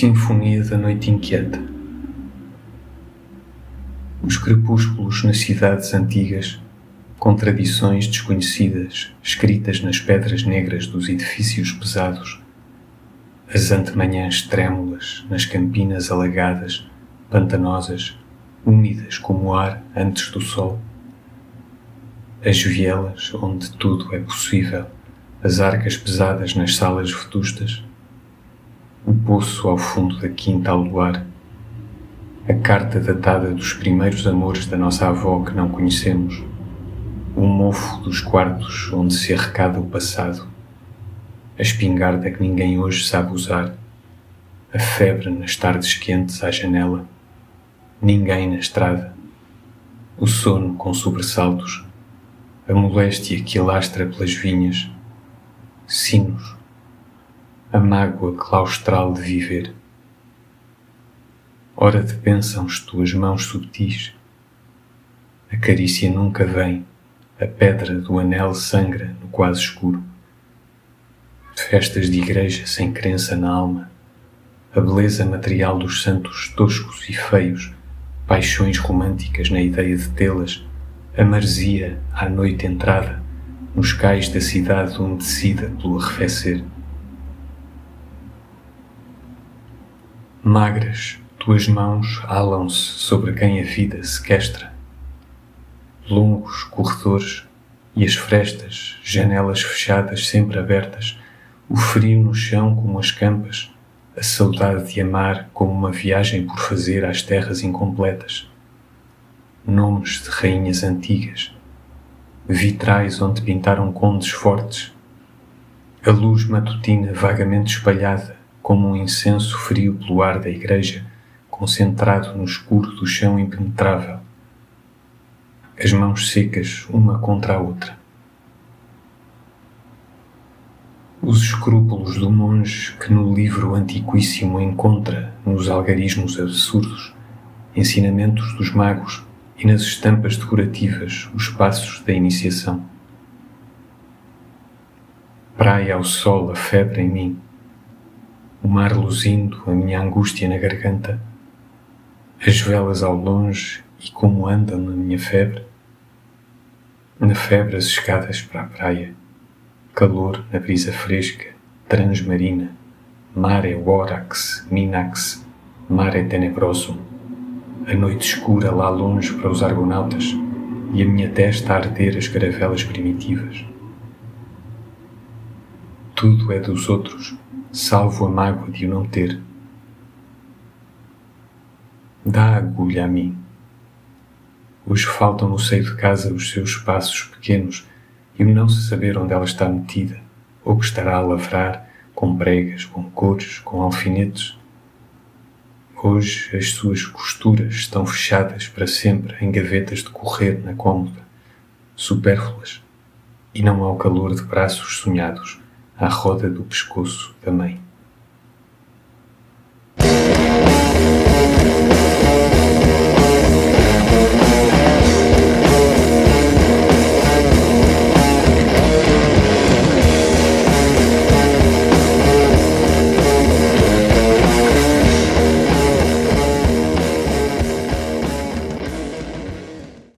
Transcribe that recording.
Sinfonia da Noite Inquieta. Os crepúsculos nas cidades antigas, com tradições desconhecidas escritas nas pedras negras dos edifícios pesados, as antemanhãs trêmulas nas campinas alagadas, pantanosas, úmidas como o ar antes do sol, as vielas onde tudo é possível, as arcas pesadas nas salas vetustas, o poço ao fundo da quinta ao luar, a carta datada dos primeiros amores da nossa avó que não conhecemos, o mofo dos quartos onde se arrecada o passado, a espingarda que ninguém hoje sabe usar, a febre nas tardes quentes à janela, ninguém na estrada, o sono com sobressaltos, a moléstia que alastra pelas vinhas, sinos, a mágoa claustral de viver. Ora de bênçãos tuas mãos subtis, a carícia nunca vem, a pedra do anel sangra no quase escuro. De festas de igreja sem crença na alma, a beleza material dos santos toscos e feios, paixões românticas na ideia de tê-las, a maresia à noite entrada, nos cais da cidade umedecida pelo arrefecer. Magras, tuas mãos alam-se sobre quem a vida sequestra. Longos corredores e as frestas, janelas fechadas sempre abertas, o frio no chão como as campas, a saudade de amar como uma viagem por fazer às terras incompletas. Nomes de rainhas antigas, vitrais onde pintaram condes fortes, a luz matutina vagamente espalhada como um incenso frio pelo ar da igreja, concentrado no escuro do chão impenetrável. As mãos secas uma contra a outra. Os escrúpulos do monge que no livro antiquíssimo encontra nos algarismos absurdos, ensinamentos dos magos e nas estampas decorativas os passos da iniciação. Praia ao sol a febre em mim, o mar luzindo a minha angústia na garganta, as velas ao longe e como andam na minha febre, na febre as escadas para a praia, calor na brisa fresca, transmarina, mare vorax, minax, mare tenebrosum, a noite escura lá longe para os argonautas e a minha testa a arder as caravelas primitivas. Tudo é dos outros salvo a mágoa de o não ter. Dá agulha a mim. Hoje faltam no seio de casa os seus passos pequenos e o não se saber onde ela está metida, ou que estará a lavrar com pregas, com cores, com alfinetes. Hoje as suas costuras estão fechadas para sempre em gavetas de correr na cômoda, supérfluas, e não há o calor de braços sonhados à roda do pescoço da mãe.